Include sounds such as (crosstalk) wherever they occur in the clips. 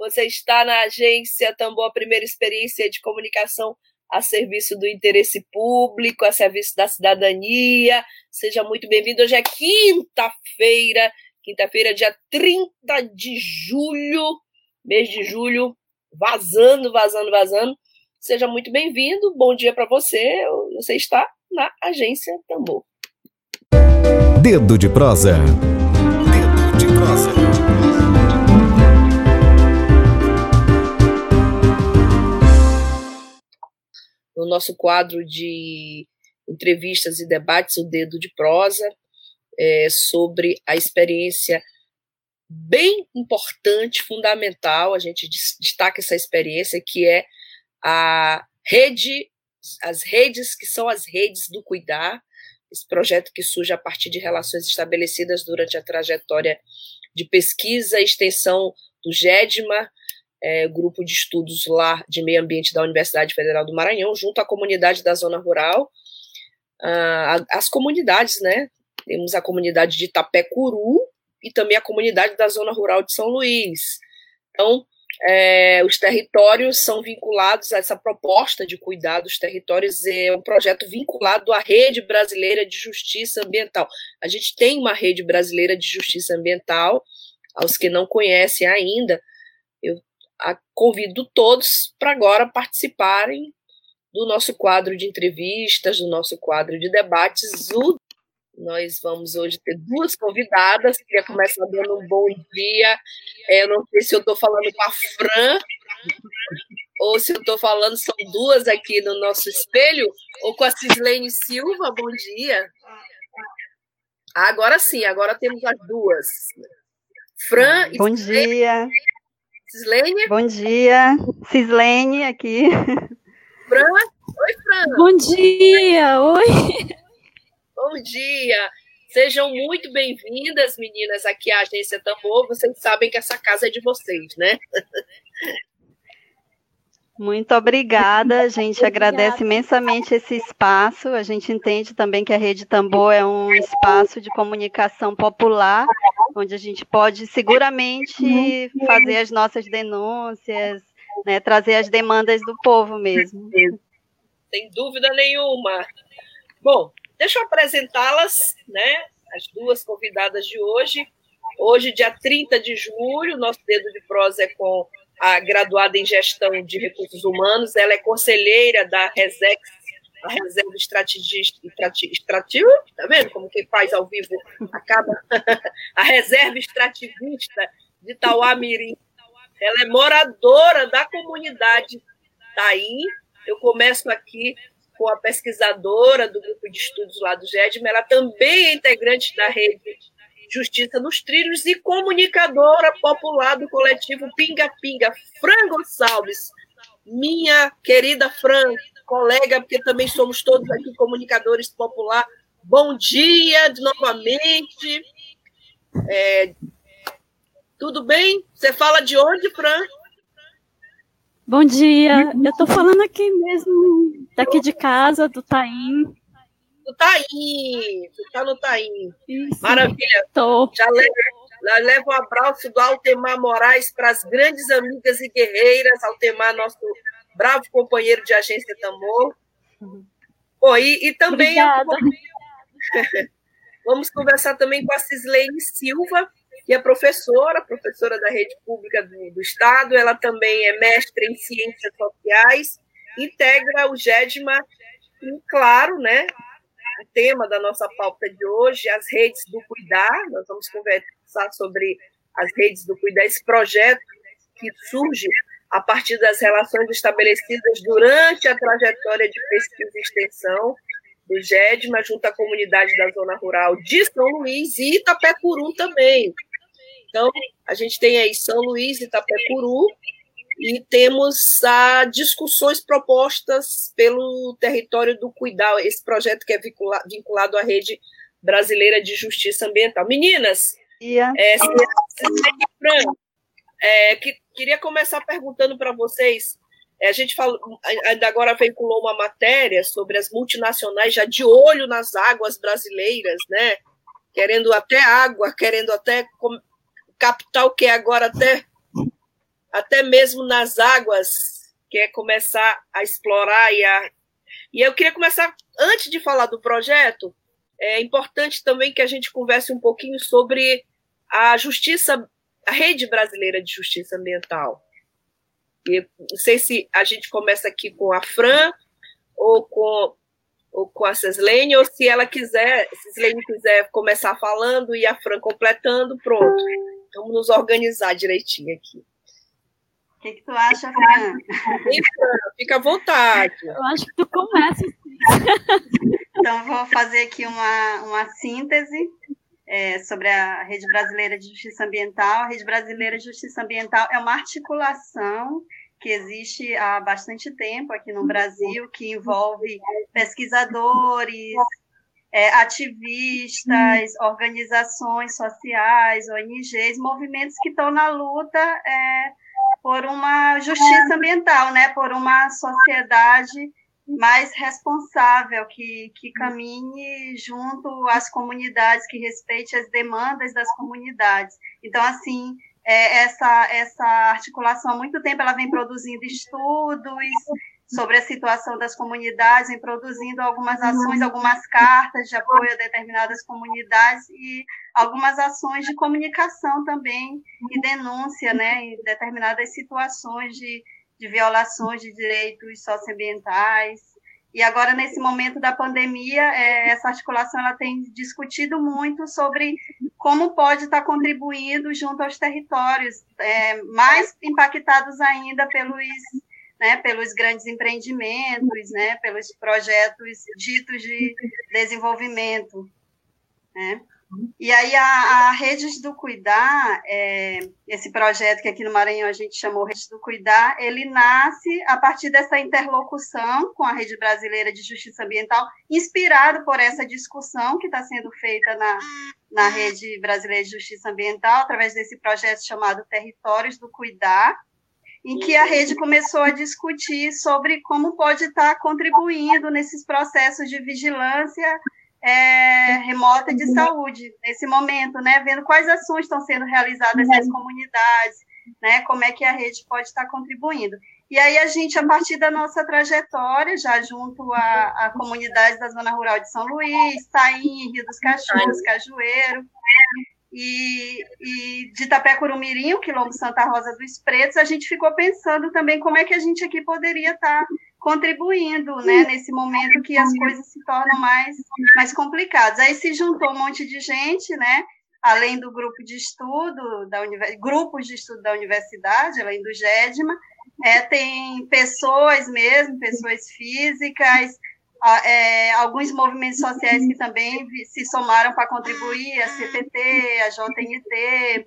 você está na agência Tambor, primeira experiência de comunicação a serviço do interesse público, a serviço da cidadania. Seja muito bem-vindo. Hoje é quinta-feira, quinta-feira, dia 30 de julho, mês de julho, vazando, vazando, vazando. Seja muito bem-vindo. Bom dia para você. Você está na agência Tambor. Dedo de prosa. Dedo de prosa. No nosso quadro de entrevistas e debates, o Dedo de Prosa, é, sobre a experiência bem importante, fundamental, a gente destaca essa experiência, que é a rede, as redes que são as redes do cuidar, esse projeto que surge a partir de relações estabelecidas durante a trajetória de pesquisa e extensão do GEDMA, é, grupo de estudos lá de meio ambiente da Universidade Federal do Maranhão, junto à comunidade da zona rural, ah, as comunidades, né? Temos a comunidade de Itapecuru e também a comunidade da zona rural de São Luís. Então, é, os territórios são vinculados a essa proposta de cuidar dos territórios, é um projeto vinculado à Rede Brasileira de Justiça Ambiental. A gente tem uma Rede Brasileira de Justiça Ambiental, aos que não conhecem ainda, convido todos para agora participarem do nosso quadro de entrevistas, do nosso quadro de debates. O, nós vamos hoje ter duas convidadas. Queria começar dando um bom dia. É, eu não sei se eu estou falando com a Fran ou se eu estou falando, são duas aqui no nosso espelho, ou com a Cislene Silva. Bom dia. Agora sim, agora temos as duas. Fran Bom dia. Cislene? Bom dia. Cislene aqui. Fran? Oi, Fran. Bom dia. Oi. Bom dia. Sejam muito bem-vindas, meninas, aqui à Agência Tambor. Vocês sabem que essa casa é de vocês, né? Muito obrigada, a gente agradece imensamente esse espaço. A gente entende também que a Rede Tambor é um espaço de comunicação popular, onde a gente pode seguramente fazer as nossas denúncias, né, trazer as demandas do povo mesmo. Sem dúvida nenhuma. Bom, deixa eu apresentá-las, né? As duas convidadas de hoje. Hoje, dia 30 de julho, nosso dedo de prosa é com a graduada em gestão de recursos humanos, ela é conselheira da RESEX, a Reserva Extrativa, tá vendo como quem faz ao vivo acaba? (laughs) a Reserva Extrativista de Tauamirim. Ela é moradora da comunidade Taim. Eu começo aqui com a pesquisadora do grupo de estudos lá do GEDM, ela também é integrante da rede Justiça nos Trilhos e comunicadora popular do coletivo Pinga Pinga, Fran Gonçalves. Minha querida Fran, colega, porque também somos todos aqui comunicadores popular. Bom dia novamente. É, tudo bem? Você fala de onde, Fran? Bom dia. Eu estou falando aqui mesmo, daqui de casa, do Taim no Taim. Você está no Taim. Isso, Maravilha. Tô. Já leva, leva um abraço do Altemar Moraes para as grandes amigas e guerreiras. Altemar, nosso bravo companheiro de agência Tamor. Uhum. Bom, e, e também. (laughs) Vamos conversar também com a Cislene Silva, que é professora, professora da rede pública do, do Estado. Ela também é mestre em ciências sociais, integra o GEDMA, e, claro, né, o tema da nossa pauta de hoje, as redes do cuidar. Nós vamos conversar sobre as redes do cuidar, esse projeto que surge a partir das relações estabelecidas durante a trajetória de pesquisa e extensão do GEDMA, junto à comunidade da zona rural de São Luís e Itapecuru também. Então, a gente tem aí São Luís e Itapecuru, e temos a discussões propostas pelo território do Cuidar, esse projeto que é vinculado, vinculado à rede brasileira de justiça ambiental. Meninas, yeah. é, é, que, queria começar perguntando para vocês. É, a gente falou, ainda agora veiculou uma matéria sobre as multinacionais já de olho nas águas brasileiras, né? Querendo até água, querendo até capital que é agora até até mesmo nas águas, quer começar a explorar e a e eu queria começar antes de falar do projeto, é importante também que a gente converse um pouquinho sobre a justiça, a rede brasileira de justiça ambiental. E não sei se a gente começa aqui com a Fran ou com ou com a Cislene, ou se ela quiser, se a Cislene quiser começar falando e a Fran completando, pronto. Vamos nos organizar direitinho aqui. O que, que tu acha, Fran? Fica à vontade. Eu acho que tu começa. Então, vou fazer aqui uma, uma síntese é, sobre a Rede Brasileira de Justiça Ambiental. A Rede Brasileira de Justiça Ambiental é uma articulação que existe há bastante tempo aqui no Brasil, que envolve pesquisadores, é, ativistas, organizações sociais, ONGs, movimentos que estão na luta é, por uma justiça ambiental, né, por uma sociedade mais responsável, que, que caminhe junto às comunidades, que respeite as demandas das comunidades. Então, assim, é, essa, essa articulação há muito tempo ela vem produzindo estudos sobre a situação das comunidades, vem produzindo algumas ações, algumas cartas de apoio a determinadas comunidades e algumas ações de comunicação também e denúncia né, em determinadas situações de de violações de direitos socioambientais. E agora, nesse momento da pandemia, é, essa articulação ela tem discutido muito sobre como pode estar contribuindo junto aos territórios, é, mais impactados ainda pelos, né, pelos grandes empreendimentos, né, pelos projetos ditos de desenvolvimento. Né? E aí a, a Redes do Cuidar, é, esse projeto que aqui no Maranhão a gente chamou Redes do Cuidar, ele nasce a partir dessa interlocução com a Rede Brasileira de Justiça Ambiental, inspirado por essa discussão que está sendo feita na, na Rede Brasileira de Justiça Ambiental, através desse projeto chamado Territórios do Cuidar, em que a rede começou a discutir sobre como pode estar contribuindo nesses processos de vigilância é, remota de saúde nesse momento, né? Vendo quais ações estão sendo realizadas nas comunidades, né? Como é que a rede pode estar contribuindo. E aí a gente, a partir da nossa trajetória, já junto à, à comunidade da Zona Rural de São Luís, Taim, Rio dos Cachorros, Cajueiro, e, e de Itapé-Curumirim, o Quilombo Santa Rosa dos Pretos, a gente ficou pensando também como é que a gente aqui poderia estar contribuindo, né, nesse momento que as coisas se tornam mais, mais complicadas. Aí se juntou um monte de gente, né, além do grupo de estudo, da grupos de estudo da universidade, além do GEDMA, é, tem pessoas mesmo, pessoas físicas, é, alguns movimentos sociais que também se somaram para contribuir, a CPT, a JNT,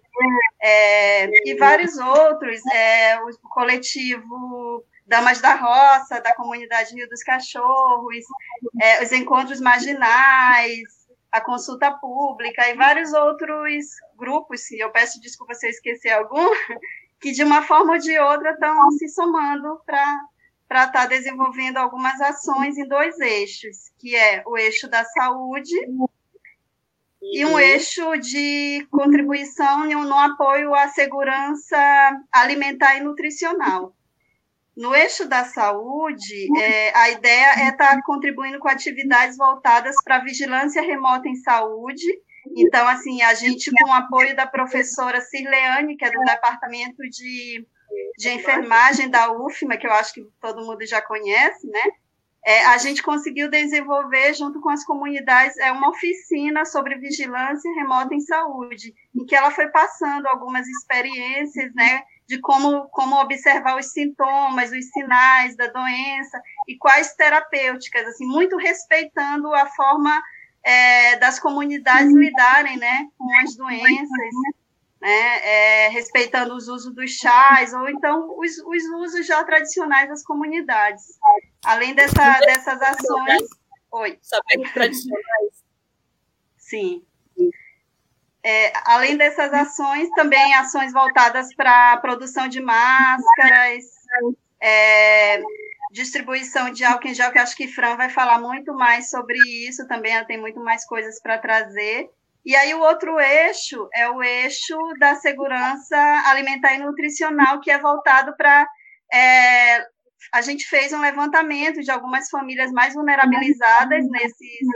é, e vários outros, é, o coletivo Damas da Roça, da comunidade Rio dos Cachorros, é, os encontros marginais, a consulta pública e vários outros grupos, e eu peço desculpa se eu esqueci algum, (laughs) que de uma forma ou de outra estão se somando para estar tá desenvolvendo algumas ações em dois eixos, que é o eixo da saúde e um eixo de contribuição no apoio à segurança alimentar e nutricional. No eixo da saúde, é, a ideia é estar tá contribuindo com atividades voltadas para vigilância remota em saúde. Então, assim, a gente, com o apoio da professora Cirleane, que é do Departamento de, de Enfermagem da UFMA, que eu acho que todo mundo já conhece, né? É, a gente conseguiu desenvolver, junto com as comunidades, é, uma oficina sobre vigilância remota em saúde, em que ela foi passando algumas experiências, né? de como, como observar os sintomas, os sinais da doença e quais terapêuticas, assim, muito respeitando a forma é, das comunidades lidarem, né, com as doenças, né, é, respeitando os usos dos chás, ou então os, os usos já tradicionais das comunidades. Além dessa, dessas ações. Oi. Saber tradicionais. Sim. É, além dessas ações, também ações voltadas para a produção de máscaras, é, distribuição de álcool em gel, que acho que Fran vai falar muito mais sobre isso também, ela tem muito mais coisas para trazer. E aí o outro eixo é o eixo da segurança alimentar e nutricional, que é voltado para é, a gente fez um levantamento de algumas famílias mais vulnerabilizadas nesses,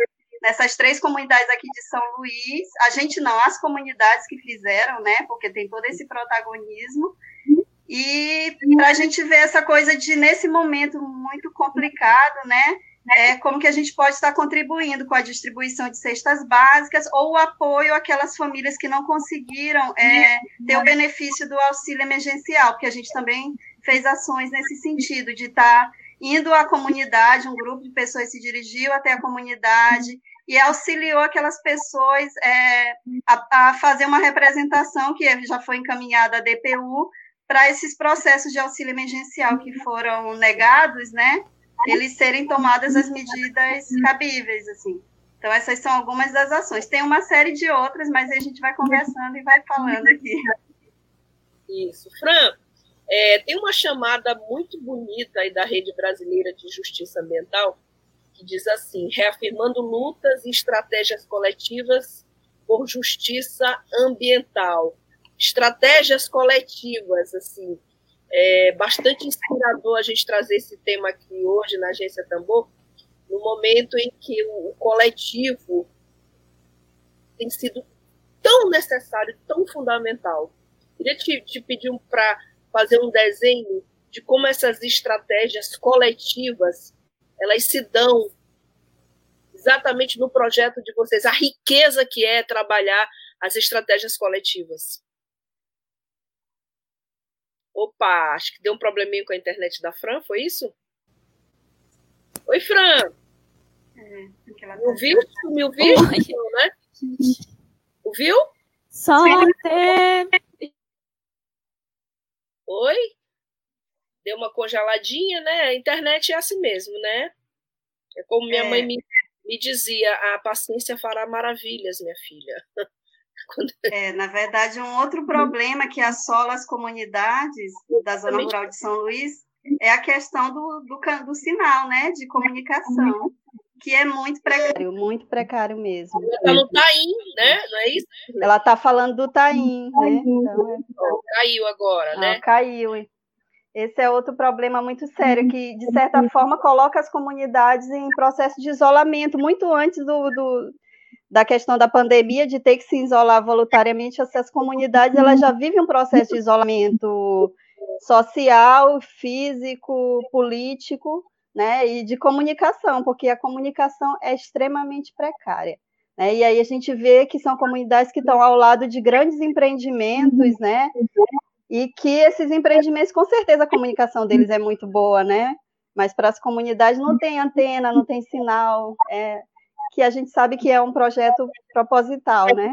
nessas três comunidades aqui de São Luís. A gente não, as comunidades que fizeram, né? Porque tem todo esse protagonismo. E para a gente ver essa coisa de, nesse momento muito complicado, né? É, como que a gente pode estar contribuindo com a distribuição de cestas básicas ou o apoio àquelas famílias que não conseguiram é, ter o benefício do auxílio emergencial, porque a gente também fez ações nesse sentido, de estar indo à comunidade, um grupo de pessoas se dirigiu até a comunidade e auxiliou aquelas pessoas é, a, a, fazer uma representação que já foi encaminhada à DPU para esses processos de auxílio emergencial que foram negados, né? Eles serem tomadas as medidas cabíveis, assim. Então, essas são algumas das ações. Tem uma série de outras, mas a gente vai conversando e vai falando aqui. Isso. Fran, é, tem uma chamada muito bonita aí da Rede Brasileira de Justiça Ambiental, que diz assim: reafirmando lutas e estratégias coletivas por justiça ambiental. Estratégias coletivas, assim, é bastante inspirador a gente trazer esse tema aqui hoje na Agência Tambor, no momento em que o, o coletivo tem sido tão necessário, tão fundamental. Queria te, te pedir para fazer um desenho de como essas estratégias coletivas elas se dão exatamente no projeto de vocês, a riqueza que é trabalhar as estratégias coletivas. Opa, acho que deu um probleminha com a internet da Fran, foi isso? Oi, Fran. É, me ouviu? Me ouviu? Não, né? Ouviu? Só até Oi? Deu uma congeladinha, né? A internet é assim mesmo, né? É como minha é. mãe me, me dizia: a paciência fará maravilhas, minha filha. (laughs) Quando... É, na verdade, um outro problema que assola as comunidades da zona rural de São Luís é a questão do, do, do sinal, né, de comunicação, que é muito precário, muito precário mesmo. Ela está no Taim, né? Não é isso? Ela está falando do Taim, né? Então, é... Caiu agora, né? Não, caiu. Esse é outro problema muito sério, que, de certa forma, coloca as comunidades em processo de isolamento, muito antes do, do da questão da pandemia, de ter que se isolar voluntariamente, essas comunidades elas já vivem um processo de isolamento social, físico, político, né, e de comunicação, porque a comunicação é extremamente precária. Né? E aí a gente vê que são comunidades que estão ao lado de grandes empreendimentos, né? E que esses empreendimentos, com certeza, a comunicação deles é muito boa, né? Mas para as comunidades não tem antena, não tem sinal, é, que a gente sabe que é um projeto proposital, né?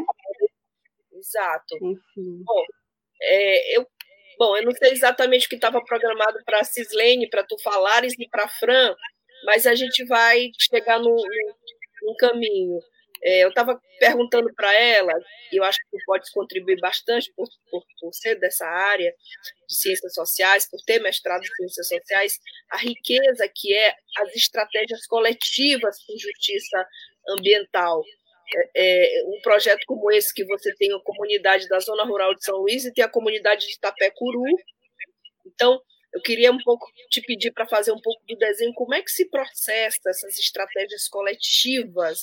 Exato. Enfim. Bom, é, eu, bom, eu não sei exatamente o que estava programado para a Cislene, para tu falares e para a Fran, mas a gente vai chegar no caminho. É, eu estava perguntando para ela, e eu acho que tu pode contribuir bastante por, por, por, ser dessa área de ciências sociais, por ter mestrado em ciências sociais, a riqueza que é as estratégias coletivas por justiça ambiental. É, é, um projeto como esse, que você tem a comunidade da Zona Rural de São Luís e tem a comunidade de Itapecuru. Então, eu queria um pouco te pedir para fazer um pouco do desenho, como é que se processa essas estratégias coletivas?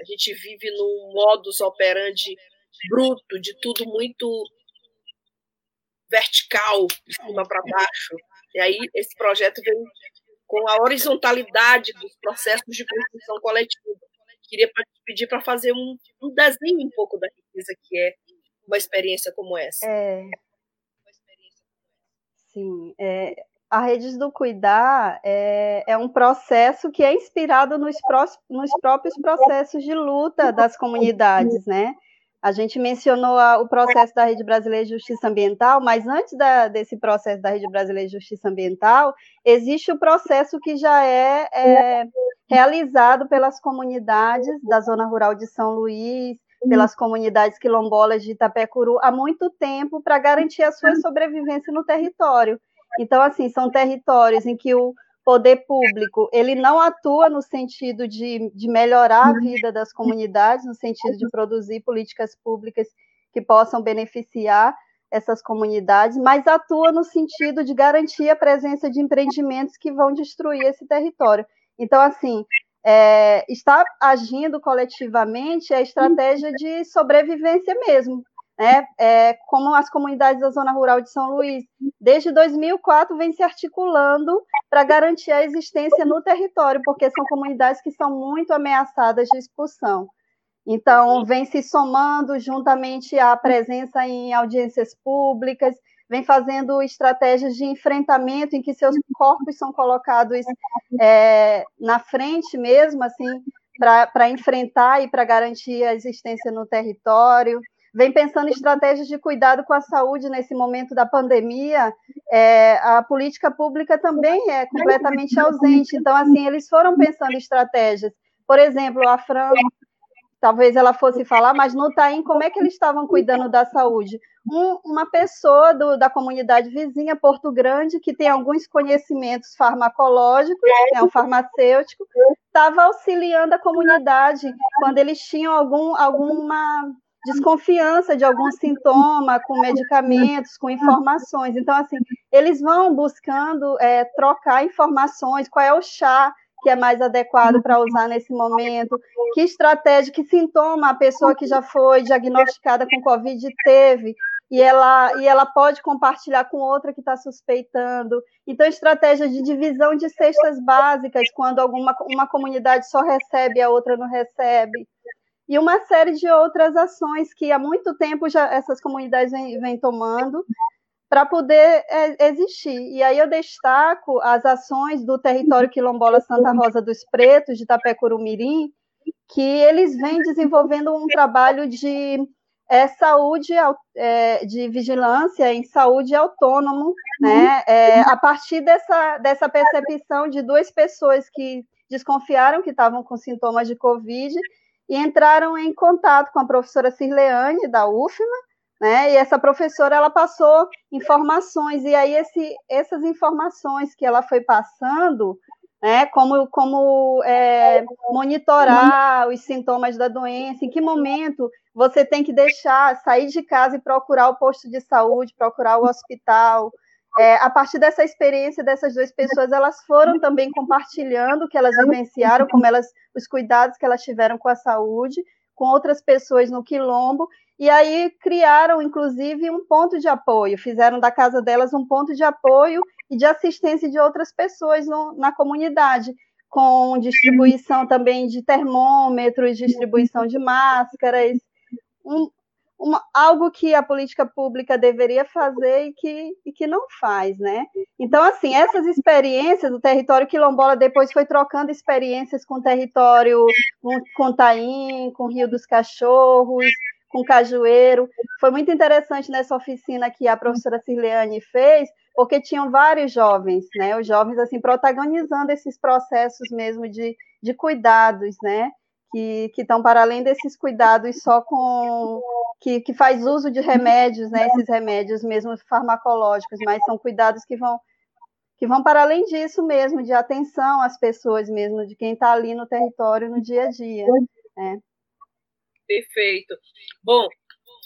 A gente vive num modus operandi bruto, de tudo muito vertical, de cima para baixo. E aí esse projeto vem com a horizontalidade dos processos de construção coletiva. Queria pedir para fazer um, um desenho um pouco da riqueza que é uma experiência como essa. É, Sim, é, a Redes do Cuidar é, é, um processo que é inspirado nos, pró nos próprios processos de luta das comunidades, né? A gente mencionou a, o processo da Rede Brasileira de Justiça Ambiental, mas antes da, desse processo da Rede Brasileira de Justiça Ambiental, existe o processo que já é, é realizado pelas comunidades da Zona Rural de São Luís, pelas comunidades quilombolas de Itapecuru há muito tempo para garantir a sua sobrevivência no território. Então, assim, são territórios em que o poder público ele não atua no sentido de, de melhorar a vida das comunidades, no sentido de produzir políticas públicas que possam beneficiar essas comunidades, mas atua no sentido de garantir a presença de empreendimentos que vão destruir esse território. Então, assim, é, está agindo coletivamente a estratégia de sobrevivência mesmo, né? É, como as comunidades da zona rural de São Luís, desde 2004 vem se articulando para garantir a existência no território, porque são comunidades que são muito ameaçadas de expulsão. Então, vem se somando juntamente à presença em audiências públicas, vem fazendo estratégias de enfrentamento em que seus corpos são colocados é, na frente mesmo, assim, para enfrentar e para garantir a existência no território vem pensando em estratégias de cuidado com a saúde nesse momento da pandemia, é, a política pública também é completamente ausente. Então, assim, eles foram pensando em estratégias. Por exemplo, a Fran, talvez ela fosse falar, mas no Taim, como é que eles estavam cuidando da saúde? Um, uma pessoa do, da comunidade vizinha, Porto Grande, que tem alguns conhecimentos farmacológicos, é um farmacêutico, estava auxiliando a comunidade quando eles tinham algum, alguma desconfiança de algum sintoma com medicamentos, com informações. Então, assim, eles vão buscando é, trocar informações, qual é o chá que é mais adequado para usar nesse momento, que estratégia, que sintoma a pessoa que já foi diagnosticada com Covid teve, e ela, e ela pode compartilhar com outra que está suspeitando. Então, estratégia de divisão de cestas básicas, quando alguma uma comunidade só recebe, a outra não recebe e uma série de outras ações que há muito tempo já essas comunidades vêm, vêm tomando para poder é, existir. E aí eu destaco as ações do território quilombola Santa Rosa dos Pretos, de Tapecurumirim, que eles vêm desenvolvendo um trabalho de é, saúde, é, de vigilância em saúde autônomo, né? É, a partir dessa, dessa percepção de duas pessoas que desconfiaram que estavam com sintomas de Covid e entraram em contato com a professora Cirleane, da UFMA, né? E essa professora ela passou informações, e aí esse, essas informações que ela foi passando, né, como, como é, monitorar os sintomas da doença, em que momento você tem que deixar, sair de casa e procurar o posto de saúde, procurar o hospital, é, a partir dessa experiência dessas duas pessoas, elas foram também compartilhando o que elas vivenciaram, como elas, os cuidados que elas tiveram com a saúde, com outras pessoas no quilombo, e aí criaram, inclusive, um ponto de apoio, fizeram da casa delas um ponto de apoio e de assistência de outras pessoas no, na comunidade, com distribuição também de termômetros, distribuição de máscaras, um, uma, algo que a política pública deveria fazer e que, e que não faz, né? Então, assim, essas experiências do território quilombola depois foi trocando experiências com o território, com, com Taim, com Rio dos Cachorros, com Cajueiro. Foi muito interessante nessa oficina que a professora Cirleane fez, porque tinham vários jovens, né? Os jovens, assim, protagonizando esses processos mesmo de, de cuidados, né? Que estão para além desses cuidados só com que, que faz uso de remédios, né, esses remédios mesmo farmacológicos, mas são cuidados que vão que vão para além disso mesmo, de atenção às pessoas mesmo, de quem está ali no território no dia a dia. Né? Perfeito. Bom,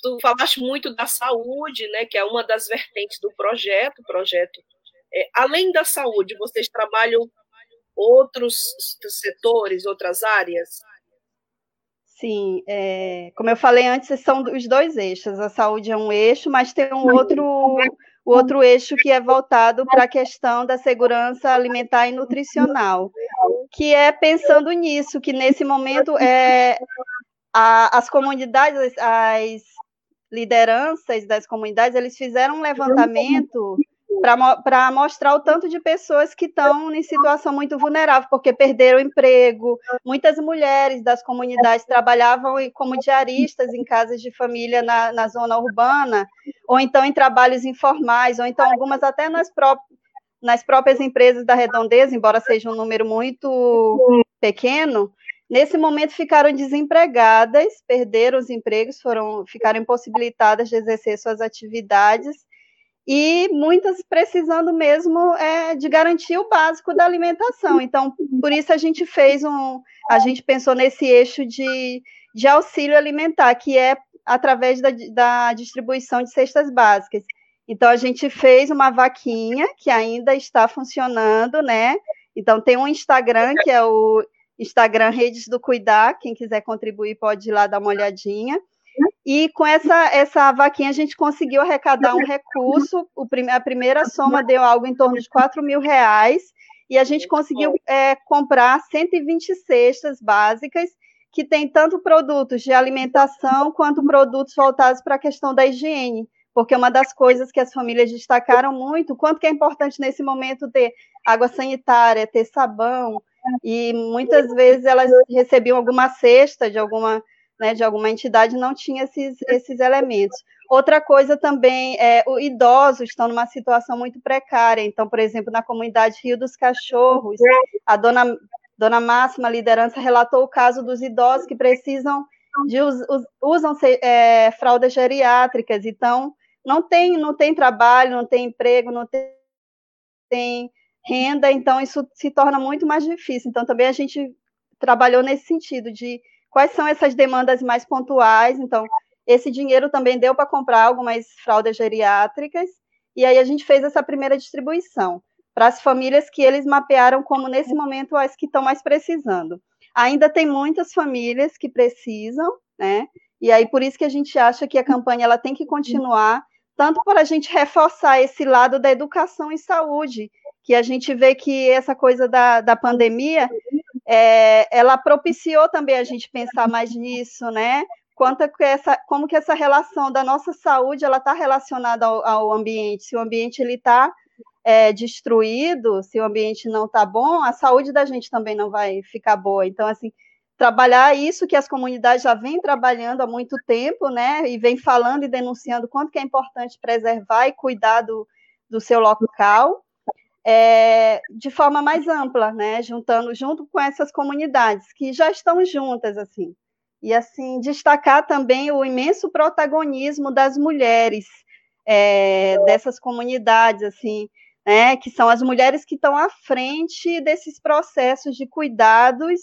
tu falaste muito da saúde, né, que é uma das vertentes do projeto. projeto é, além da saúde, vocês trabalham outros setores, outras áreas? Sim, é, como eu falei antes, são os dois eixos. A saúde é um eixo, mas tem um outro, o outro eixo que é voltado para a questão da segurança alimentar e nutricional, que é pensando nisso, que nesse momento é, a, as comunidades, as lideranças das comunidades, eles fizeram um levantamento para mostrar o tanto de pessoas que estão em situação muito vulnerável, porque perderam emprego. Muitas mulheres das comunidades trabalhavam como diaristas em casas de família na, na zona urbana, ou então em trabalhos informais, ou então algumas até nas próprias nas próprias empresas da redondeza, embora seja um número muito pequeno, nesse momento ficaram desempregadas, perderam os empregos, foram, ficaram impossibilitadas de exercer suas atividades e muitas precisando mesmo é, de garantir o básico da alimentação. Então, por isso a gente fez um, a gente pensou nesse eixo de, de auxílio alimentar, que é através da, da distribuição de cestas básicas. Então a gente fez uma vaquinha que ainda está funcionando, né? Então tem um Instagram que é o Instagram Redes do Cuidar, quem quiser contribuir pode ir lá dar uma olhadinha. E com essa, essa vaquinha a gente conseguiu arrecadar um recurso, o, a primeira soma deu algo em torno de 4 mil reais, e a gente conseguiu é, comprar 120 cestas básicas, que tem tanto produtos de alimentação quanto produtos voltados para a questão da higiene. Porque uma das coisas que as famílias destacaram muito, quanto que é importante nesse momento ter água sanitária, ter sabão, e muitas vezes elas recebiam alguma cesta de alguma, né, de alguma entidade não tinha esses, esses elementos. Outra coisa também é os idosos estão numa situação muito precária. Então, por exemplo, na comunidade Rio dos Cachorros, a dona dona Máxima liderança relatou o caso dos idosos que precisam de usam é, fraldas geriátricas. Então, não tem, não tem trabalho, não tem emprego, não tem, tem renda, então isso se torna muito mais difícil. Então também a gente trabalhou nesse sentido de quais são essas demandas mais pontuais. Então esse dinheiro também deu para comprar algumas fraldas geriátricas e aí a gente fez essa primeira distribuição para as famílias que eles mapearam como nesse momento as que estão mais precisando. Ainda tem muitas famílias que precisam, né? E aí por isso que a gente acha que a campanha ela tem que continuar tanto para a gente reforçar esse lado da educação e saúde, que a gente vê que essa coisa da, da pandemia, é, ela propiciou também a gente pensar mais nisso, né? Quanto que essa, como que essa relação da nossa saúde ela está relacionada ao, ao, ambiente. Se o ambiente ele está é, destruído, se o ambiente não está bom, a saúde da gente também não vai ficar boa. Então, assim, trabalhar isso que as comunidades já vêm trabalhando há muito tempo, né, e vem falando e denunciando quanto que é importante preservar e cuidar do, do seu local, é, de forma mais ampla, né, juntando junto com essas comunidades que já estão juntas, assim, e assim destacar também o imenso protagonismo das mulheres é, dessas comunidades, assim, né, que são as mulheres que estão à frente desses processos de cuidados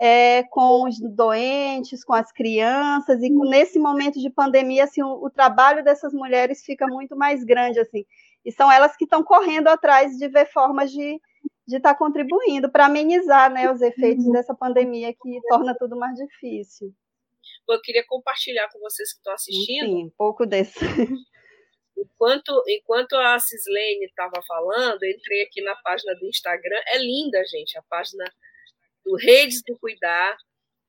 é, com os doentes, com as crianças, e nesse momento de pandemia, assim, o, o, trabalho dessas mulheres fica muito mais grande, assim, e são elas que estão correndo atrás de ver formas de de estar tá contribuindo para amenizar né, os efeitos uhum. dessa pandemia que torna tudo mais difícil. Eu queria compartilhar com vocês que estão assistindo. Sim, um pouco desse. Enquanto, enquanto a Cislene estava falando, entrei aqui na página do Instagram. É linda, gente, a página do Redes do Cuidar.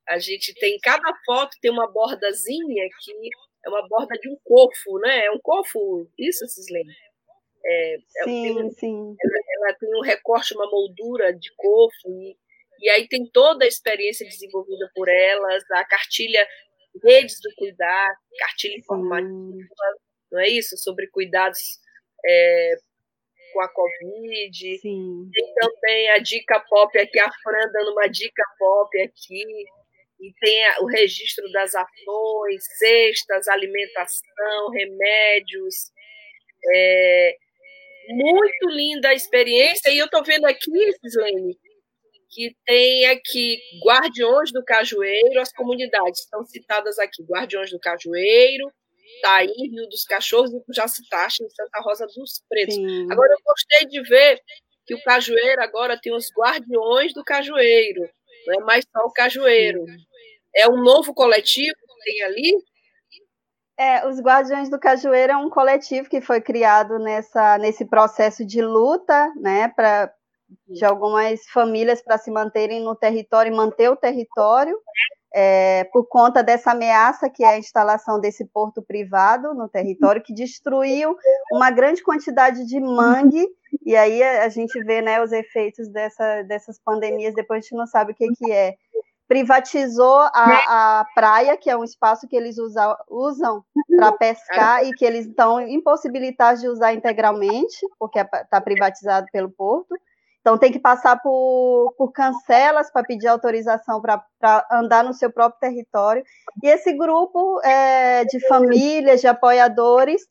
A gente tem, cada foto tem uma bordazinha que é uma borda de um cofo, né? É um cofo, isso, Cislene? É, é sim, sim. Ela, ela, tem um recorte, uma moldura de cofo, e, e aí tem toda a experiência desenvolvida por elas, a cartilha Redes do Cuidar, cartilha informativa, não é isso? Sobre cuidados é, com a Covid. Sim. Tem também a dica pop aqui, a Fran dando uma dica pop aqui. E tem o registro das ações, cestas, alimentação, remédios. É, muito linda a experiência. E eu estou vendo aqui, Gislene, que tem aqui Guardiões do Cajueiro, as comunidades estão citadas aqui, Guardiões do Cajueiro, Taí, Rio dos Cachorros e Jacitaxa, em Santa Rosa dos Pretos. Sim. Agora, eu gostei de ver que o Cajueiro agora tem os Guardiões do Cajueiro, não é mais só o Cajueiro. Sim. É um novo coletivo que tem ali? É, os Guardiões do Cajueiro é um coletivo que foi criado nessa, nesse processo de luta, né, pra, de algumas famílias para se manterem no território e manter o território. é, por conta dessa ameaça que é a instalação desse porto privado no território, que destruiu uma grande quantidade de mangue, e aí a, gente vê né, os efeitos dessa, dessas pandemias, depois a gente não sabe o que, que é. Privatizou a, a praia, que é um espaço que eles usa, usam para pescar e que eles estão impossibilitados de usar integralmente, porque está privatizado pelo porto. Então, tem que passar por, por cancelas para pedir autorização para andar no seu próprio território. E esse grupo é, de famílias, de apoiadores,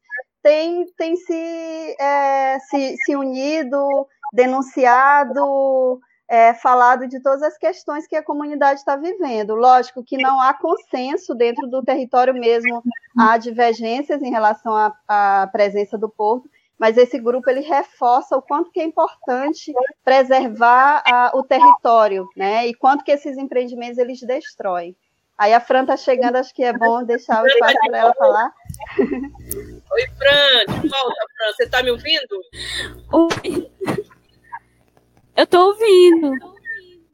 tem, tem se, é, se, se unido, denunciado, é, falado de todas as questões que a comunidade está vivendo. Lógico que não há consenso dentro do território mesmo, há divergências em relação à, à presença do porto, mas esse grupo ele reforça o quanto que é importante preservar a, o território, né? E quanto que esses empreendimentos eles destroem. Aí a Fran está chegando, acho que é bom deixar o espaço para ela falar. Oi, Fran, de volta, Fran. Você está me ouvindo? Oi. Eu estou ouvindo.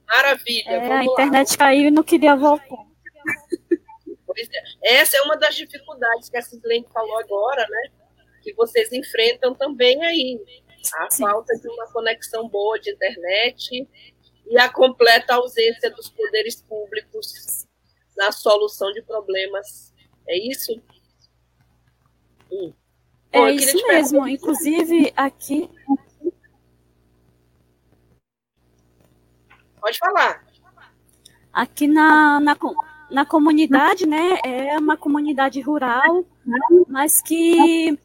Maravilha. É, a internet lá. caiu e não queria voltar. É. Essa é uma das dificuldades que a Cislene falou agora, né? que vocês enfrentam também aí. A Sim. falta de uma conexão boa de internet e a completa ausência dos poderes públicos na solução de problemas. É isso? Hum. Bom, é isso mesmo. Inclusive, aqui. Pode falar. Aqui na, na, na comunidade, né? É uma comunidade rural, mas que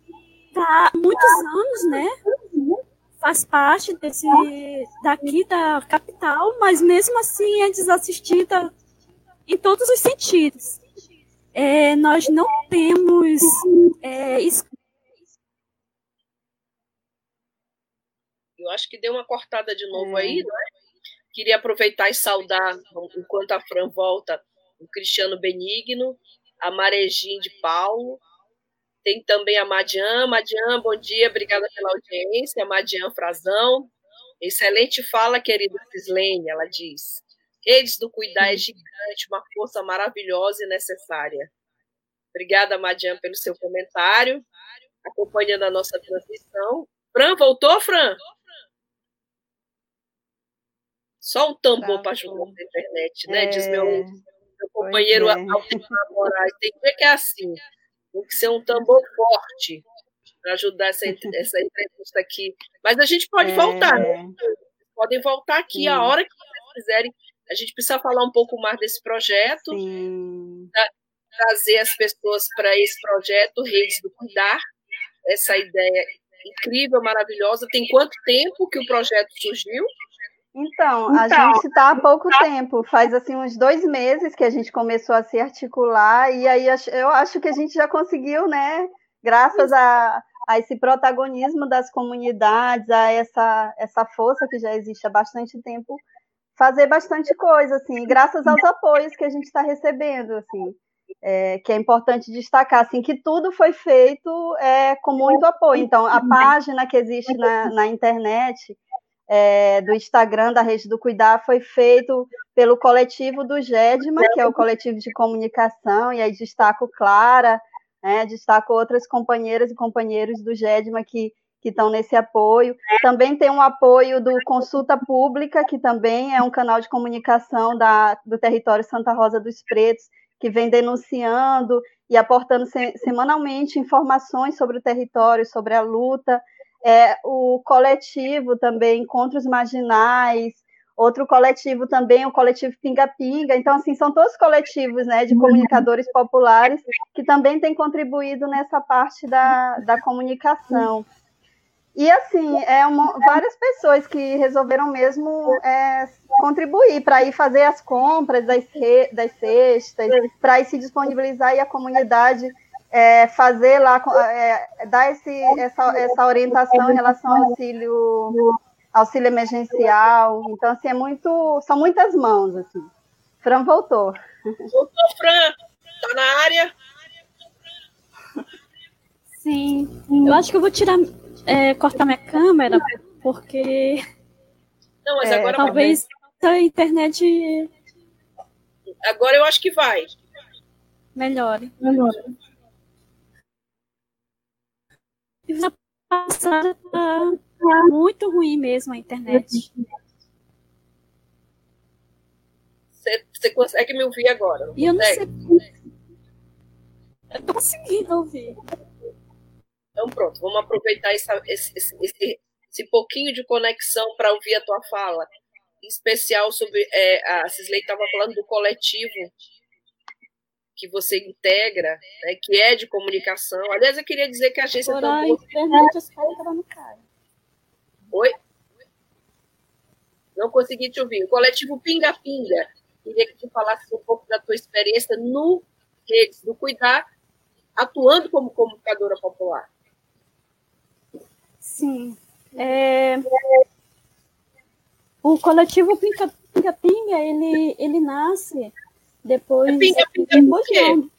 está há muitos anos, né? Faz parte desse daqui da capital, mas mesmo assim é desassistida em todos os sentidos. É, nós não temos é, Eu acho que deu uma cortada de novo é. aí, né? Queria aproveitar e saudar, enquanto a Fran volta, o Cristiano Benigno, a Marejim de Paulo, tem também a Madian. Madian, bom dia, obrigada pela audiência. Madian Frazão. Excelente fala, querida Cislene, ela diz. Redes do Cuidar é gigante, uma força maravilhosa e necessária. Obrigada, Madian, pelo seu comentário, acompanhando a nossa transmissão. Fran, voltou, Fran? Só um tambor para ajudar na internet, né? É... Diz meu, meu companheiro é. Moraes. Tem que ver que é assim. Tem que ser um tambor forte para ajudar essa, (laughs) essa entrevista aqui. Mas a gente pode é... voltar, né? Podem voltar aqui Sim. a hora que vocês quiserem. A gente precisa falar um pouco mais desse projeto, trazer as pessoas para esse projeto, Redes do Cuidar, essa ideia incrível, maravilhosa. Tem quanto tempo que o projeto surgiu? Então, a então, gente está há pouco tá... tempo, faz assim uns dois meses que a gente começou a se articular, e aí eu acho que a gente já conseguiu, né, graças a, a esse protagonismo das comunidades, a essa, essa força que já existe há bastante tempo, fazer bastante coisa, assim, graças aos apoios que a gente está recebendo, assim, é, que é importante destacar, assim, que tudo foi feito é, com muito apoio. Então, a página que existe na, na internet é, do Instagram da Rede do Cuidar foi feito pelo coletivo do GEDMA, que é o coletivo de comunicação, e aí destaco Clara, né, destaco outras companheiras e companheiros do GEDMA que que estão nesse apoio. Também tem um apoio do Consulta Pública, que também é um canal de comunicação da, do território Santa Rosa dos Pretos, que vem denunciando e aportando se, semanalmente informações sobre o território, sobre a luta é, o coletivo também, Encontros Marginais, outro coletivo também, o coletivo Pinga Pinga. Então, assim, são todos coletivos né, de comunicadores populares que também têm contribuído nessa parte da, da comunicação. E, assim, é uma, várias pessoas que resolveram mesmo é, contribuir para ir fazer as compras das, das cestas, para ir se disponibilizar e a comunidade é, fazer lá, é, dar esse, essa, essa orientação em relação ao auxílio, auxílio emergencial. Então, assim, é muito, são muitas mãos, assim. Fran voltou. Voltou, Fran. Tá na área? Sim. Eu acho que eu vou tirar, é, cortar minha câmera, porque Não, mas é, agora talvez a internet Agora eu acho que vai. Melhore. Melhore. Na passada tá muito ruim mesmo a internet. Você, consegue me ouvir agora? E eu não sei. Eu tô conseguindo ouvir. Então pronto, vamos aproveitar essa, esse, esse, esse pouquinho de conexão para ouvir a tua fala. Em especial sobre. É, a Cisley estava falando do coletivo que você integra, né, que é de comunicação. Aliás, eu queria dizer que a agência também. internet, os caras no cara. Oi? Não consegui te ouvir. O coletivo Pinga Pinga. Queria que tu falasse um pouco da tua experiência no redes do cuidar, atuando como comunicadora popular. Sim. É... O coletivo Pinga Pinga, Pinga ele, ele nasce depois. Pinga, pinga, depois não.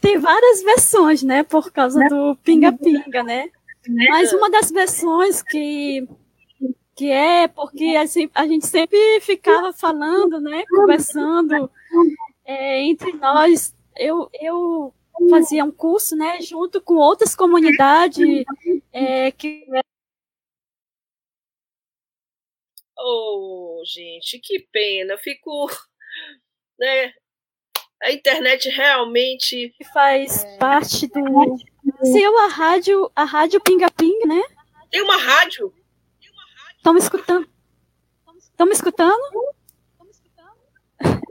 Tem várias versões, né? Por causa do Pinga Pinga, né? Mas uma das versões que, que é porque a gente sempre ficava falando, né? Conversando é, entre nós. Eu, eu fazia um curso, né? Junto com outras comunidades é, que Oh, gente, que pena. Eu fico, (laughs) né? A internet realmente faz é. parte do seu a rádio, a rádio Pinga Pinga, né? Tem uma rádio? Estão me escutando? Estão me escutando?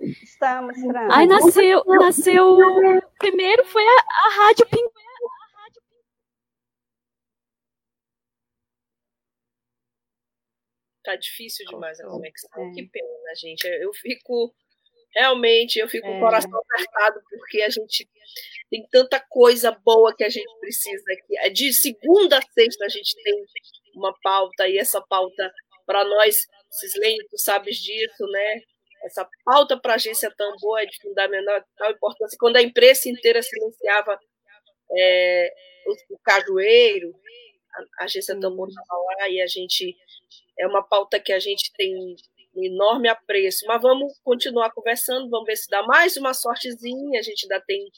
Estamos. Aí nasceu, nasceu. Primeiro foi a, a rádio Pinga tá difícil demais a conexão. É. Que pena, gente. Eu fico realmente, eu fico é. com o coração apertado porque a gente tem tanta coisa boa que a gente precisa aqui. É de segunda a sexta a gente tem uma pauta e essa pauta para nós, Cislene, tu sabes disso, né? Essa pauta para a agência Tambor é de fundamental importância. Quando a imprensa inteira silenciava é, o, o Cajueiro, a agência Tambor estava lá e a gente é uma pauta que a gente tem um enorme apreço, mas vamos continuar conversando, vamos ver se dá mais uma sortezinha, a gente ainda tem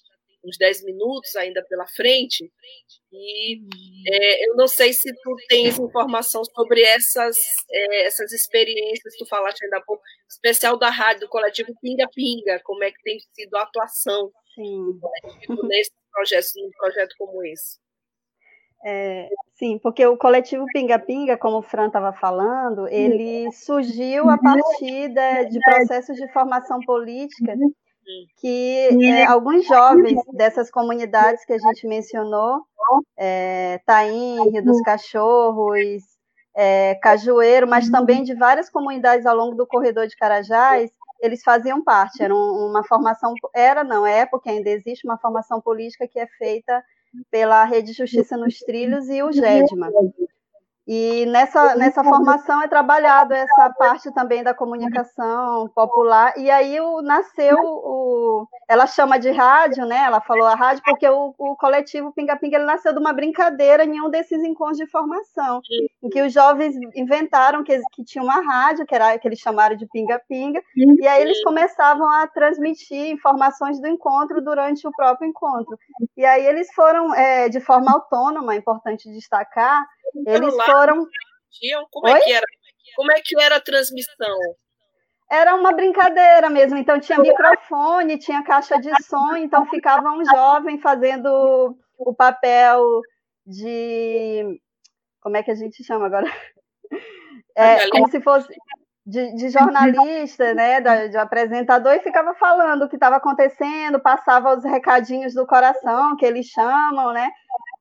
uns 10 minutos ainda pela frente, e é, eu não sei se tu tens informação sobre essas, é, essas experiências, tu falaste ainda há pouco, especial da rádio, do coletivo Pinga Pinga, como é que tem sido a atuação Sim. nesse projeto, num projeto como esse. É, sim, porque o coletivo Pinga Pinga, como o Fran estava falando, ele surgiu a partir de, de processos de formação política que é, alguns jovens dessas comunidades que a gente mencionou, é, Taim, Rio dos Cachorros, é, Cajueiro, mas também de várias comunidades ao longo do corredor de Carajás, eles faziam parte. Era uma formação, era não é, porque ainda existe uma formação política que é feita pela Rede Justiça nos Trilhos e o GEDMA. E nessa, nessa formação é trabalhado essa parte também da comunicação popular. E aí o, nasceu o. Ela chama de rádio, né? Ela falou a rádio, porque o, o coletivo Pinga Pinga ele nasceu de uma brincadeira em um desses encontros de formação, em que os jovens inventaram que, que tinha uma rádio, que era que eles chamaram de Pinga Pinga, e aí eles começavam a transmitir informações do encontro durante o próprio encontro. E aí eles foram é, de forma autônoma, é importante destacar eles foram. Como é, que era? Como é que era a transmissão? Era uma brincadeira mesmo. Então tinha microfone, tinha caixa de som, então ficava um jovem fazendo o papel de. Como é que a gente chama agora? É, como se fosse de, de jornalista, né, de, apresentador, e ficava falando o que estava acontecendo, passava os recadinhos do coração, que eles chamam, né?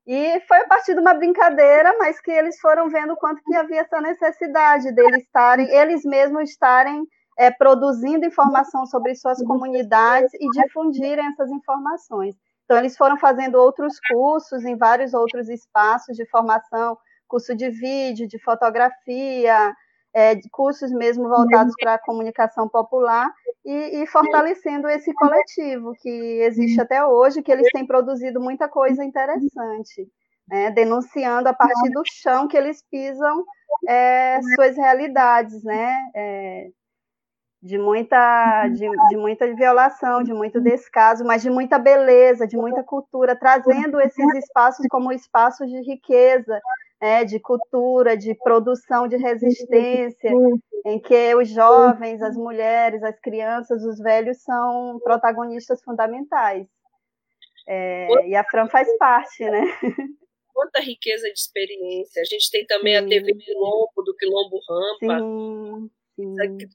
E foi a partir de uma brincadeira, mas que eles foram vendo quanto que havia essa necessidade deles estarem, eles mesmos estarem é, produzindo informação sobre suas comunidades e difundirem essas informações. Então, eles foram fazendo outros cursos em vários outros espaços de formação, curso de vídeo, de fotografia, é, cursos mesmo voltados para a comunicação popular e, e, fortalecendo esse coletivo que existe até hoje, que eles têm produzido muita coisa interessante, né, denunciando a partir do chão que eles pisam é, suas realidades, né, é, de muita, de, de, muita violação, de muito descaso, mas de muita beleza, de muita cultura, trazendo esses espaços como espaços de riqueza, é, de cultura, de produção, de resistência, em que os jovens, as mulheres, as crianças, os velhos são protagonistas fundamentais. É, e a Fran faz parte, né? Quanta riqueza de experiência. A gente tem também sim. a TV Quilombo, do Quilombo Rampa. Sim, sim. Que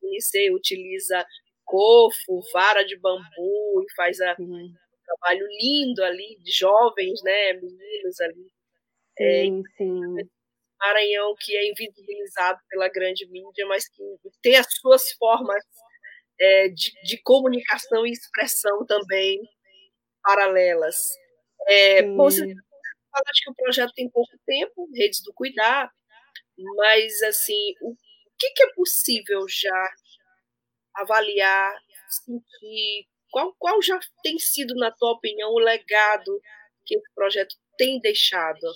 conhecer, utiliza cofo, vara de bambu e faz a, um trabalho lindo ali de jovens, né, meninos ali. É, sim, sim. Maranhão que é invisibilizado pela grande mídia, mas que tem as suas formas é, de, de, comunicação e expressão também paralelas. É, você fala que o projeto tem pouco tempo, Redes do Cuidar, mas assim, o que, que é possível já avaliar, sentir? Qual, qual já tem sido, na tua opinião, o legado que esse projeto tem deixado?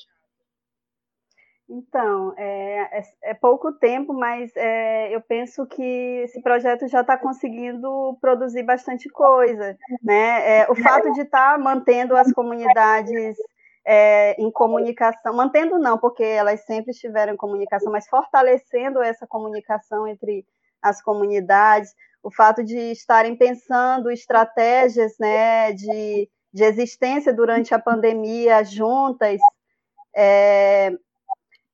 Então, é, é, é, pouco tempo, mas é, eu penso que esse projeto já está conseguindo produzir bastante coisa. Né? É, o fato de estar tá mantendo as comunidades é, em comunicação, mantendo não, porque elas sempre estiveram em comunicação, mas fortalecendo essa comunicação entre as comunidades, o fato de estarem pensando estratégias né, de, de existência durante a pandemia juntas, é,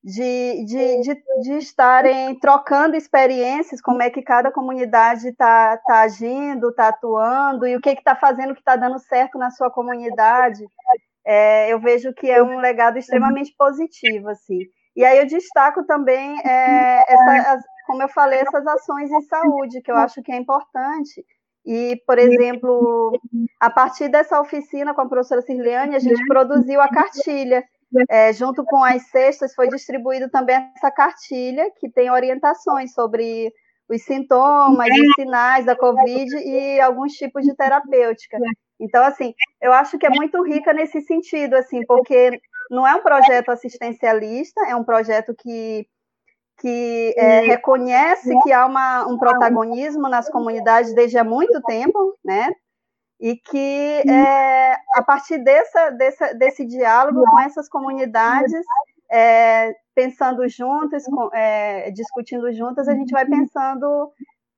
de, de, de, de, estarem trocando experiências, como é que cada comunidade está tá agindo, está atuando, e o que está fazendo que está dando certo na sua comunidade. É, eu vejo que é um legado extremamente positivo, assim. E aí eu destaco também, é, essa, como eu falei, essas ações em saúde, que eu acho que é importante. E, por exemplo, a partir dessa oficina com a professora Cirliane, a gente produziu a cartilha, é, junto com as cestas, foi distribuído também essa cartilha, que tem orientações sobre os sintomas, os sinais da Covid e alguns tipos de terapêutica. Então, assim, eu acho que é muito rica nesse sentido, assim, porque não é um projeto assistencialista, é um projeto que, que é, reconhece que há uma, um protagonismo nas comunidades desde há muito tempo, né? E que é, a partir dessa, dessa, desse diálogo com essas comunidades, é, pensando juntas, é, discutindo juntas, a gente vai pensando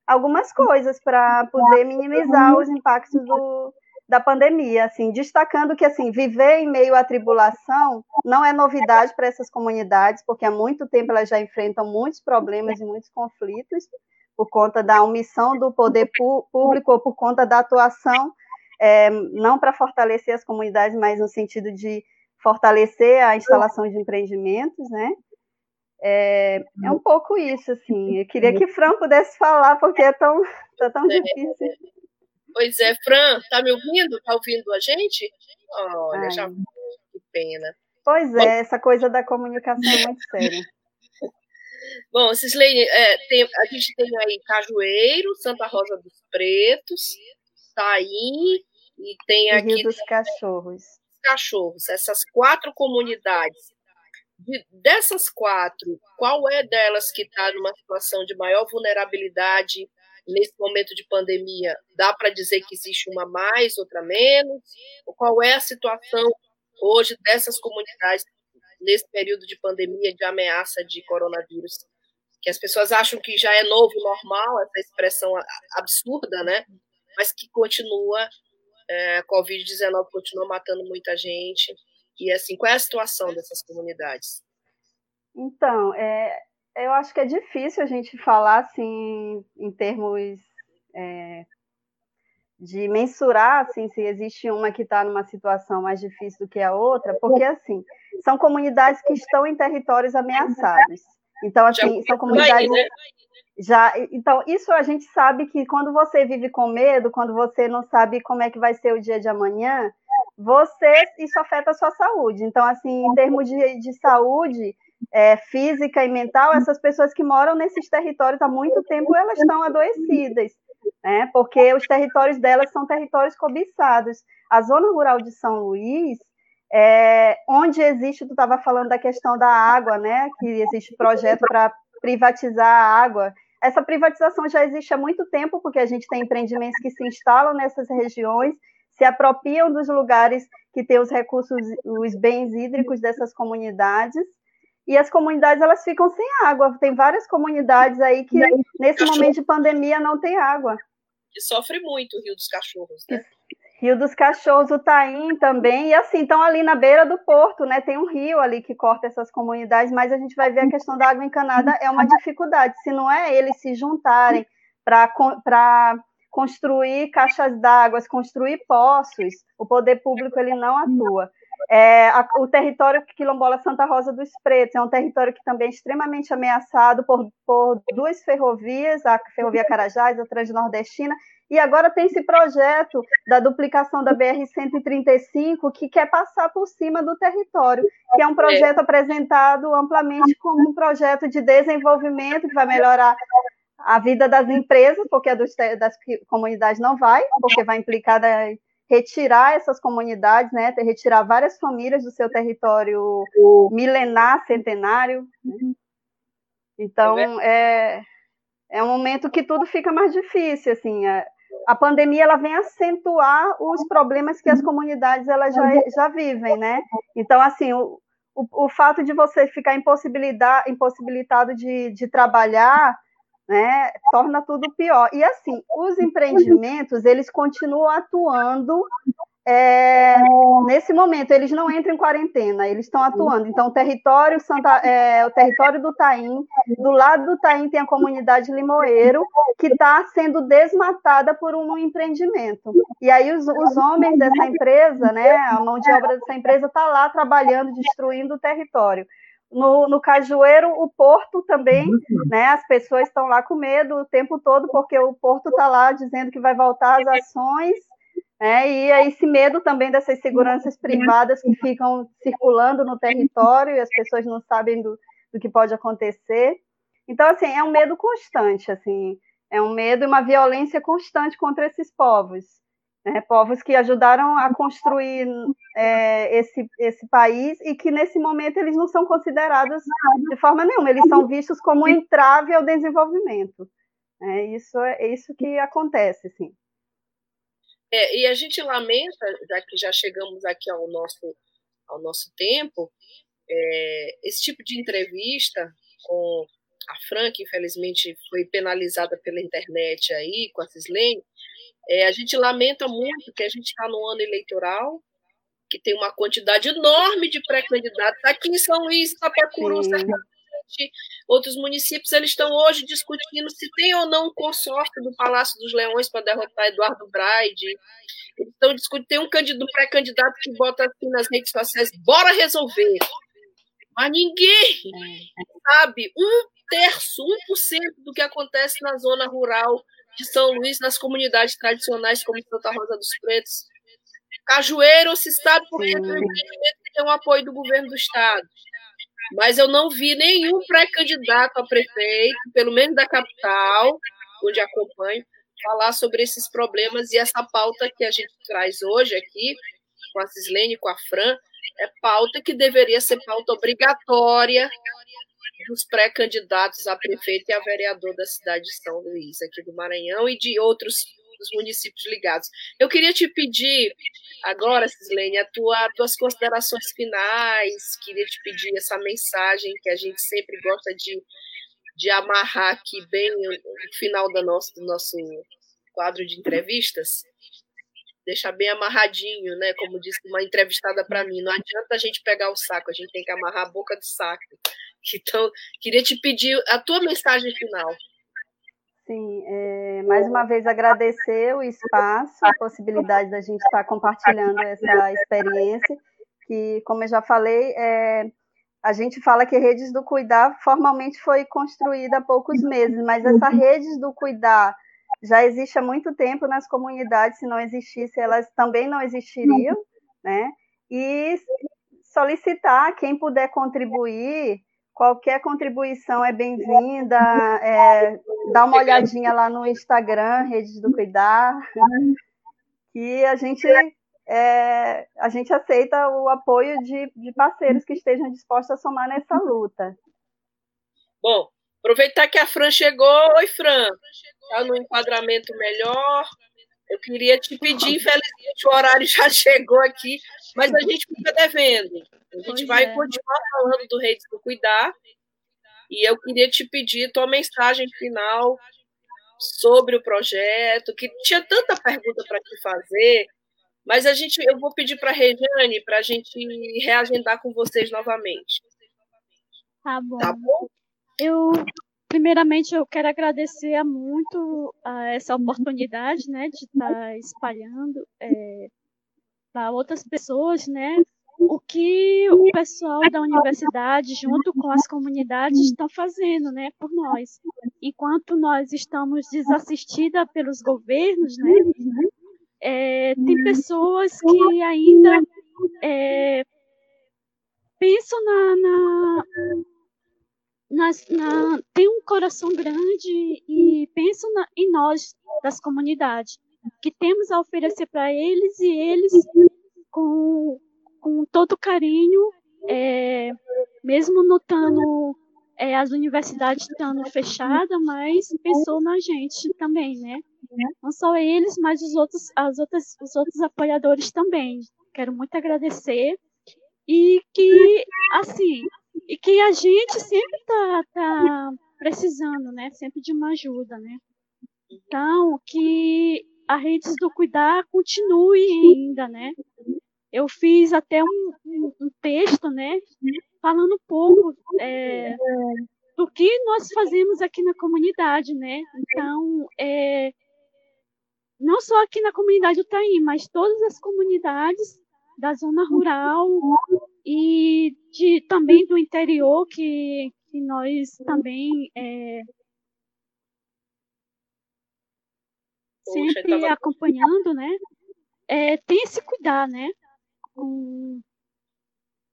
algumas coisas para poder minimizar os impactos do, da pandemia, assim, destacando que assim viver em meio à tribulação não é novidade para essas comunidades, porque há muito tempo elas já enfrentam muitos problemas e muitos conflitos por conta da omissão do poder público ou por conta da atuação é, não para fortalecer as comunidades, mas no sentido de fortalecer a instalação de empreendimentos, né? É, é um pouco isso, assim. Eu queria que Fran pudesse falar, porque é tão, tá tão difícil. Pois é, Fran, tá me ouvindo? Tá ouvindo a gente? Olha, Ai. já que pena. Pois é, essa coisa da comunicação é muito séria. (laughs) Bom, Cislene, é, tem, a gente tem aí Cajueiro, Santa Rosa dos Pretos, Taí, e tem aqui. Rio dos Cachorros. Cachorros, essas quatro comunidades. De, dessas quatro, qual é delas que está numa situação de maior vulnerabilidade nesse momento de pandemia? Dá para dizer que existe uma mais, outra menos? Ou qual é a situação hoje dessas comunidades nesse período de pandemia, de ameaça de coronavírus? Que as pessoas acham que já é novo normal, essa expressão absurda, né? Mas que continua é, a Covid-19 continua matando muita gente. E assim, qual é a situação dessas comunidades? Então, é, eu acho que é difícil a gente falar assim em termos é, de mensurar assim, se existe uma que está numa situação mais difícil do que a outra, porque assim são comunidades que estão em territórios ameaçados. Então, assim, são comunidades. Aí, né? Já, então, isso a gente sabe que quando você vive com medo, quando você não sabe como é que vai ser o dia de amanhã, você isso afeta a sua saúde. Então, assim, em termos de, de saúde é, física e mental, essas pessoas que moram nesses territórios há muito tempo, elas estão adoecidas, né? Porque os territórios delas são territórios cobiçados. A zona rural de São Luís, é, onde existe, tu estava falando da questão da água, né? Que existe projeto para privatizar a água essa privatização já existe há muito tempo, porque a gente tem empreendimentos que se instalam nessas regiões, se apropriam dos lugares que têm os recursos, os bens hídricos dessas comunidades, e as comunidades elas ficam sem água. Tem várias comunidades aí que nesse momento de pandemia não tem água. Que sofre muito o Rio dos Cachorros, né? Rio dos Cachorros, o Taim também, e assim, estão ali na beira do porto, né? Tem um rio ali que corta essas comunidades, mas a gente vai ver a questão da água encanada é uma dificuldade. Se não é eles se juntarem para construir caixas d'água, construir poços, o poder público ele não atua. É, a, o território quilombola Santa Rosa dos Pretos é um território que também é extremamente ameaçado por, por duas ferrovias, a Ferrovia Carajás, a Transnordestina, e agora tem esse projeto da duplicação da BR-135 que quer passar por cima do território, que é um projeto é. apresentado amplamente como um projeto de desenvolvimento que vai melhorar a vida das empresas, porque a dos, das comunidades não vai, porque vai implicar retirar essas comunidades, né, retirar várias famílias do seu território milenar, centenário. Né? Então, é, é um momento que tudo fica mais difícil, assim, a, a pandemia ela vem acentuar os problemas que as comunidades elas já, já vivem, né? Então, assim, o, o, o fato de você ficar impossibilitado de, de trabalhar né, torna tudo pior. E assim, os empreendimentos, eles continuam atuando é, nesse momento, eles não entram em quarentena, eles estão atuando. Então, o território, Santa, é, o território do Taim, do lado do Taim tem a comunidade Limoeiro, que está sendo desmatada por um empreendimento. E aí os, os homens dessa empresa, né, a mão de obra dessa empresa está lá trabalhando, destruindo o território. No, no Cajueiro, o porto também, né? As pessoas estão lá com medo o tempo todo, porque o porto está lá dizendo que vai voltar às ações, né? E é esse medo também dessas seguranças privadas que ficam circulando no território e as pessoas não sabem do, do que pode acontecer. Então, assim, é um medo constante, assim, é um medo e uma violência constante contra esses povos né, povos que ajudaram a construir é, esse, esse país e que nesse momento eles não são considerados de forma nenhuma, eles são vistos como um entrave ao desenvolvimento. É isso, é isso que acontece, sim. É, e a gente lamenta, já que já chegamos aqui ao nosso, ao nosso tempo, é, esse tipo de entrevista com a Fran, que infelizmente foi penalizada pela internet aí, com a Cislene, é, a gente lamenta muito que a gente está no ano eleitoral, que tem uma quantidade enorme de pré-candidatos. Aqui em São Luís, Tapacuru, outros municípios, eles estão hoje discutindo se tem ou não um consórcio do Palácio dos Leões para derrotar Eduardo Braide. Discutindo, tem um pré-candidato que bota assim nas redes sociais, bora resolver. Mas ninguém sabe um terço, 1% do que acontece na zona rural de São Luís nas comunidades tradicionais como Santa Rosa dos Pretos. Cajueiro se sabe porque tem um apoio do governo do estado. Mas eu não vi nenhum pré-candidato a prefeito, pelo menos da capital, onde acompanho, falar sobre esses problemas. E essa pauta que a gente traz hoje aqui, com a Cislene, com a Fran, é pauta que deveria ser pauta obrigatória dos pré-candidatos a prefeito e a vereador da cidade de São Luís, aqui do Maranhão, e de outros dos municípios ligados. Eu queria te pedir agora, Cislene, a tua, tuas considerações finais, queria te pedir essa mensagem que a gente sempre gosta de, de amarrar aqui bem no final do nosso, do nosso quadro de entrevistas, deixar bem amarradinho, né? Como disse uma entrevistada para mim, não adianta a gente pegar o saco, a gente tem que amarrar a boca do saco. Então, queria te pedir a tua mensagem final. Sim, é, mais uma vez agradecer o espaço, a possibilidade da gente estar compartilhando essa experiência, que, como eu já falei, é, a gente fala que Redes do Cuidar formalmente foi construída há poucos meses, mas essa Redes do Cuidar já existe há muito tempo nas comunidades, se não existisse, elas também não existiriam, né? E solicitar quem puder contribuir Qualquer contribuição é bem-vinda. É, dá uma olhadinha lá no Instagram, Redes do Cuidar, que a gente, é, a gente aceita o apoio de, de parceiros que estejam dispostos a somar nessa luta. Bom, Aproveitar que a Fran chegou. Oi, Fran. Está no enquadramento melhor. Eu queria te pedir, infelizmente o horário já (laughs) chegou aqui, mas a gente fica devendo. A gente pois vai é. continuar falando do Redes do Cuidar. E eu queria te pedir tua mensagem final sobre o projeto, que tinha tanta pergunta para te fazer, mas a gente, eu vou pedir para a Regiane para a gente reagendar com vocês novamente. Tá bom. Tá bom? Eu, primeiramente, eu quero agradecer muito a essa oportunidade, né, de estar espalhando é, para outras pessoas, né, o que o pessoal da universidade, junto com as comunidades, estão fazendo, né, por nós. Enquanto nós estamos desassistidas pelos governos, né, é, tem pessoas que ainda é, pensam na, na, na, na, tem um coração grande e pensam na, em nós das comunidades que temos a oferecer para eles e eles com com todo carinho, é, mesmo notando é, as universidades estando fechadas, mas pensou na gente também, né? Não só eles, mas os outros, as outras, os outros apoiadores também. Quero muito agradecer e que assim e que a gente sempre está tá precisando, né? Sempre de uma ajuda, né? Então que a redes do cuidar continue ainda, né? eu fiz até um, um, um texto, né, falando um pouco é, do que nós fazemos aqui na comunidade, né? Então, é, não só aqui na comunidade do Taim, mas todas as comunidades da zona rural e de, também do interior que, que nós também é, sempre acompanhando, né? É, tem esse cuidar, né? com,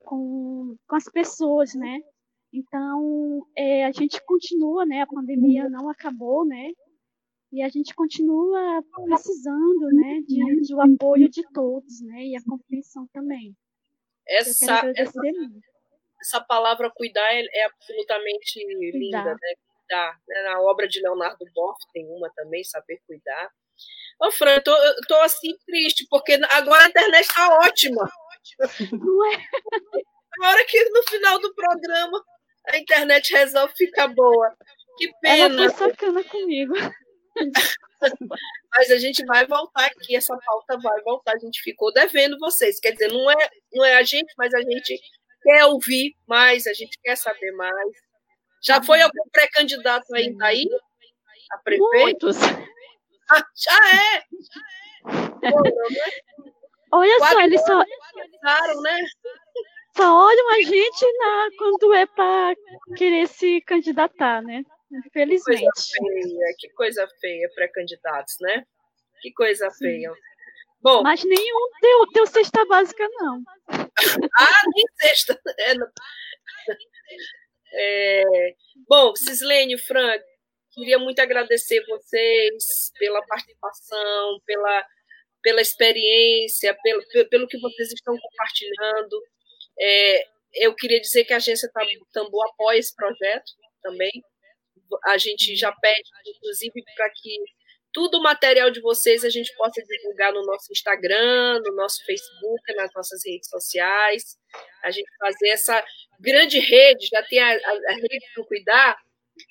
com, com as pessoas, né? Então, é, a gente continua, né? A pandemia não acabou, né? E a gente continua precisando, né? De, de o apoio de todos, né? E a compreensão também. Essa, essa, essa, palavra cuidar é, é absolutamente cuidar. linda, né? Cuidar. Né? Na obra de Leonardo Boff tem uma também, Saber Cuidar. Ô, Fran, eu tô, eu tô assim triste, porque agora a internet tá ótima. Não é? Na hora que no final do programa a internet resolve ficar boa. Que pena. Ela foi sacana comigo. Mas a gente vai voltar aqui, essa pauta vai voltar. A gente ficou devendo vocês. Quer dizer, não é, não é a gente, mas a gente quer ouvir mais, a gente quer saber mais. Já foi algum pré-candidato ainda aí? A prefeito? Muitos. Ah, já é! Olha só, eles só. Né? Só olham a gente na, quando é para querer se candidatar, né? Infelizmente. Que coisa feia, que coisa feia pré-candidatos, né? Que coisa feia. Bom, Mas nenhum deu, deu cesta básica, não. (laughs) ah, nem cesta. É, é, bom, Cislene, Frank, queria muito agradecer vocês pela participação, pela, pela experiência, pelo, pelo que vocês estão compartilhando. É, eu queria dizer que a agência Tambor apoia esse projeto também. A gente já pede, inclusive, para que tudo o material de vocês a gente possa divulgar no nosso Instagram, no nosso Facebook, nas nossas redes sociais. A gente fazer essa grande rede, já tem a, a, rede do Cuidar,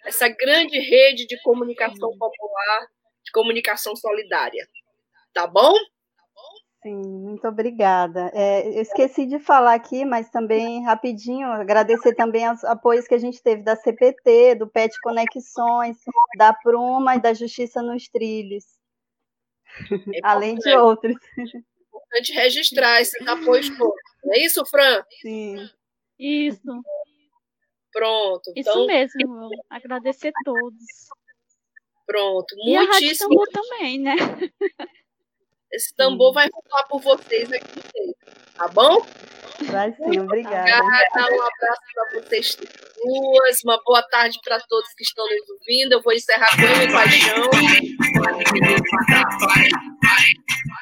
essa grande rede de comunicação popular, de comunicação solidária. Tá bom? Sim, muito obrigada. É, eu esqueci de falar aqui, mas também rapidinho, agradecer também os apoios que a gente teve da CPT, do PET Conexões, da Pruma e da Justiça nos Trilhos. É além de outros. É importante registrar esses apoios todos. É isso, Fran? Sim. Isso. Pronto. Isso então... mesmo, agradecer a todos. Pronto, e muitíssimo. a também, né? Esse tambor sim. vai falar por vocês aqui, tá bom? Vai sim, obrigada. obrigada. Um abraço para vocês duas, uma boa tarde para todos que estão nos ouvindo. Eu vou encerrar com e paixão.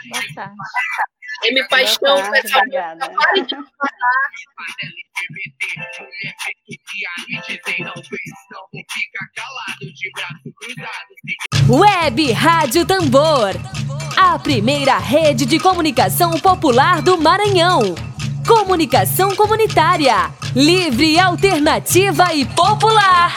Boa tarde. M Paixão, pare de (laughs) Web Rádio Tambor, a primeira rede de comunicação popular do Maranhão. Comunicação comunitária, livre, alternativa e popular.